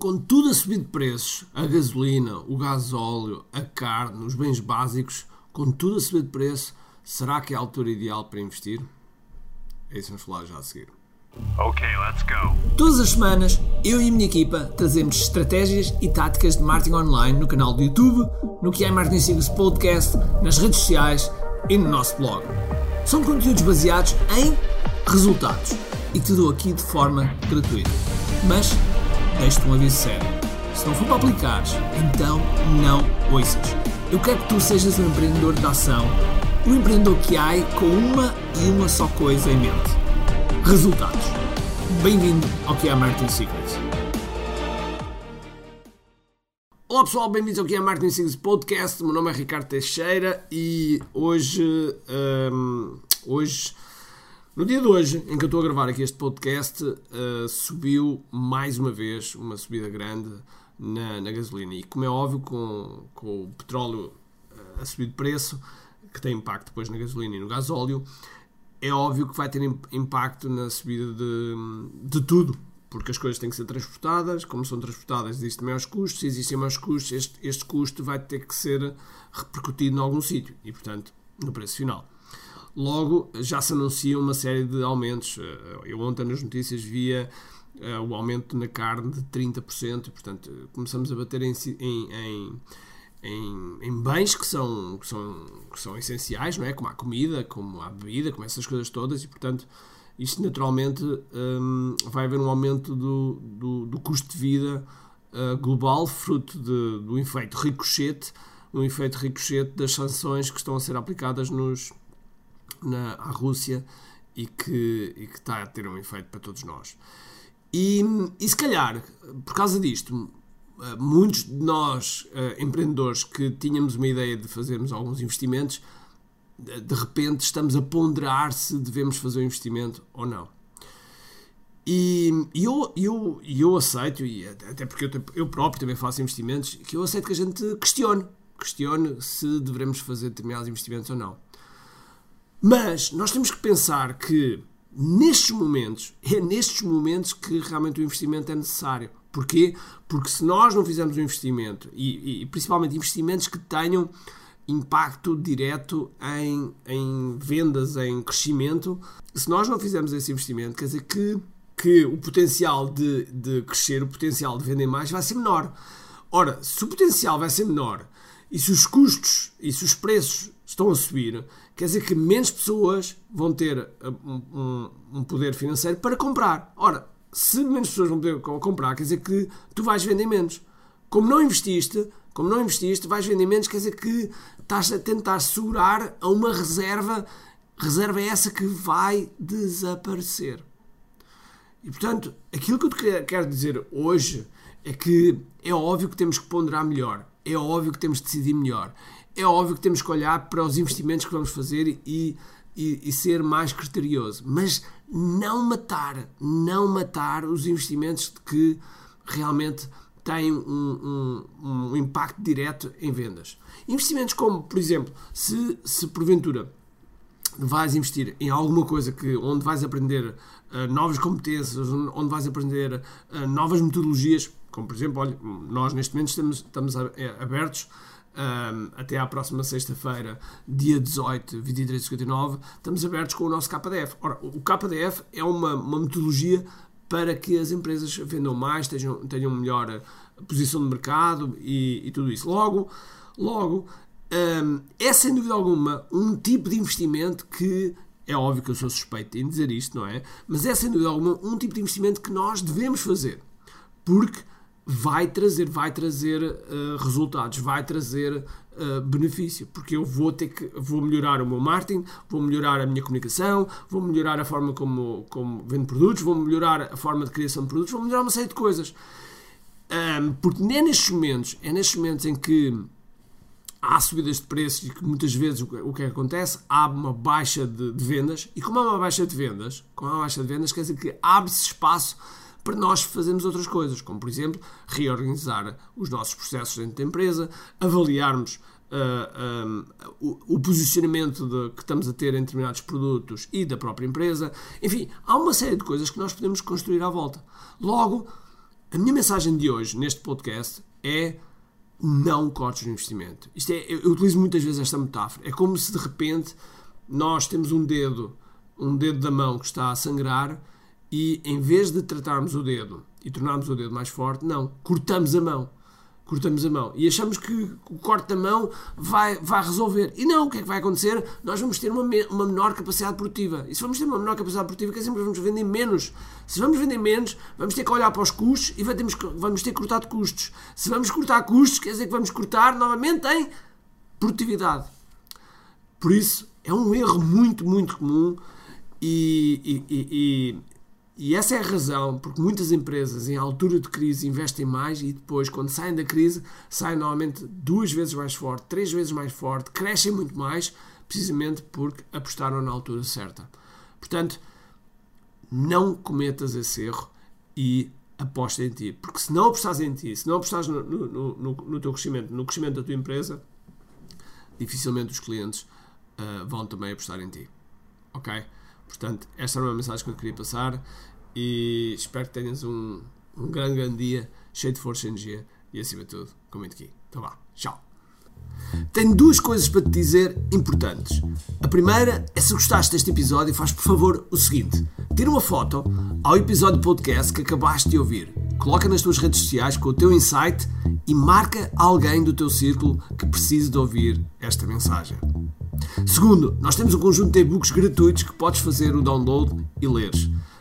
com tudo a subir de preços, a gasolina, o gasóleo, a carne, os bens básicos, com tudo a subir de preço, será que é a altura ideal para investir? É isso que vamos falar já a seguir. Ok, let's go. Todas as semanas, eu e a minha equipa trazemos estratégias e táticas de marketing online no canal do YouTube, no que é Marketing Secrets Podcast, nas redes sociais e no nosso blog. São conteúdos baseados em resultados e te dou aqui de forma gratuita. Mas deixo-te um aviso sério. Se não for para aplicares, então não ouças. Eu quero que tu sejas um empreendedor de ação, um empreendedor que há com uma e uma só coisa em mente: resultados. Bem-vindo ao que é Marketing Secrets. Olá pessoal, bem-vindos ao que é Marketing Secrets Podcast. O meu nome é Ricardo Teixeira e hoje, hum, hoje, no dia de hoje, em que eu estou a gravar aqui este podcast, uh, subiu mais uma vez uma subida grande na, na gasolina. E como é óbvio, com, com o petróleo uh, a subir de preço, que tem impacto depois na gasolina e no gasóleo, é óbvio que vai ter impacto na subida de, de tudo, porque as coisas têm que ser transportadas, como são transportadas existem maiores custos, se existem maiores custos, este, este custo vai ter que ser repercutido em algum sítio e, portanto, no preço final. Logo, já se anuncia uma série de aumentos. Eu ontem nas notícias via uh, o aumento na carne de 30%, e, portanto, começamos a bater em, em, em em, em, bens que são, que, são, que são essenciais, não é? Como a comida, como a bebida, como essas coisas todas, e portanto isto naturalmente um, vai haver um aumento do, do, do custo de vida uh, global, fruto de, do efeito ricochete, um efeito ricochete das sanções que estão a ser aplicadas nos, na, à Rússia e que, e que está a ter um efeito para todos nós. E, e se calhar, por causa disto, eh, muitos de nós, uh, empreendedores, que tínhamos uma ideia de fazermos alguns investimentos, de repente estamos a ponderar se devemos fazer um investimento ou não. E, e eu, eu, eu aceito, e até porque eu, eu próprio também faço investimentos, que eu aceito que a gente questione, questione se devemos fazer determinados investimentos ou não. Mas nós temos que pensar que nestes momentos, é nestes momentos que realmente o investimento é necessário. Porquê? Porque se nós não fizermos um investimento, e, e principalmente investimentos que tenham impacto direto em, em vendas, em crescimento, se nós não fizermos esse investimento, quer dizer que, que o potencial de, de crescer, o potencial de vender mais vai ser menor. Ora, se o potencial vai ser menor e se os custos e se os preços estão a subir, quer dizer que menos pessoas vão ter um, um, um poder financeiro para comprar. Ora, se menos pessoas vão poder comprar, quer dizer que tu vais vender menos. Como não investiste, como não investiste, vais vender menos, quer dizer que estás a tentar segurar a uma reserva, reserva essa que vai desaparecer. E portanto, aquilo que eu te quero dizer hoje é que é óbvio que temos que ponderar melhor, é óbvio que temos que decidir melhor, é óbvio que temos que olhar para os investimentos que vamos fazer e, e, e ser mais criterioso, mas não matar, não matar os investimentos que realmente têm um, um, um impacto direto em vendas. Investimentos como, por exemplo, se, se porventura vais investir em alguma coisa que, onde vais aprender uh, novas competências, onde vais aprender uh, novas metodologias, como por exemplo, olha, nós neste momento estamos, estamos abertos um, até à próxima sexta-feira, dia 18, 23 59, estamos abertos com o nosso KDF. Ora, o KDF é uma, uma metodologia para que as empresas vendam mais, tenham, tenham melhor posição de mercado e, e tudo isso. Logo, logo um, é sem dúvida alguma um tipo de investimento que é óbvio que eu sou suspeito em dizer isto, não é? Mas é sem dúvida alguma um tipo de investimento que nós devemos fazer. Porque vai trazer, vai trazer uh, resultados, vai trazer uh, benefício, porque eu vou ter que vou melhorar o meu marketing, vou melhorar a minha comunicação, vou melhorar a forma como, como vendo produtos, vou melhorar a forma de criação de produtos, vou melhorar uma série de coisas. Um, porque é nestes momentos, é nestes momentos em que há subidas de preços e que muitas vezes o que, o que acontece, há uma baixa de, de vendas, e como há uma baixa de vendas, como há uma baixa de vendas, quer dizer que abre-se espaço para nós fazermos outras coisas, como por exemplo reorganizar os nossos processos dentro da empresa, avaliarmos uh, ah, um, o, o, posicionamento de, que estamos a ter em determinados produtos e da própria empresa. Enfim, há uma série de coisas que nós podemos construir à volta. Logo, A minha mensagem de hoje neste podcast é não cortes no investimento. Isto é, eu, eu utilizo muitas vezes esta metáfora. É como se de repente nós temos um dedo, um dedo da mão que está a sangrar e em vez de tratarmos o dedo e tornarmos o dedo mais forte, não, cortamos a mão cortamos a mão e achamos que o corte da mão vai, vai resolver. E não, o que é que vai acontecer? Nós vamos ter uma, uma menor capacidade produtiva. E se vamos ter uma menor capacidade produtiva, quer dizer vamos vender menos. Se vamos vender menos, vamos ter que olhar para os custos e vamos, vamos ter que cortar de custos. Se vamos cortar custos, quer dizer que vamos cortar novamente em produtividade. Por isso, é um erro muito, muito comum e, e, e, e essa é a razão porque muitas empresas, em altura de crise, investem mais e depois, quando saem da crise, saem normalmente duas vezes mais forte, três vezes mais forte, crescem muito mais, precisamente porque apostaram na altura certa. Portanto, não cometas esse erro e aposta em ti. Porque se não apostares em ti, se não apostares no, no, no, no teu crescimento, no crescimento da tua empresa, dificilmente os clientes uh, vão também apostar em ti. Ok? Portanto, esta era uma mensagem que eu queria passar e espero que tenhas um, um grande, grande dia, cheio de força e energia e acima de tudo, com muito aqui. Então vá, tchau. Tenho duas coisas para te dizer importantes. A primeira é se gostaste deste episódio, faz por favor o seguinte: tira uma foto ao episódio podcast que acabaste de ouvir, coloca nas tuas redes sociais com o teu insight e marca alguém do teu círculo que precise de ouvir esta mensagem. Segundo, nós temos um conjunto de e-books gratuitos que podes fazer o download e leres.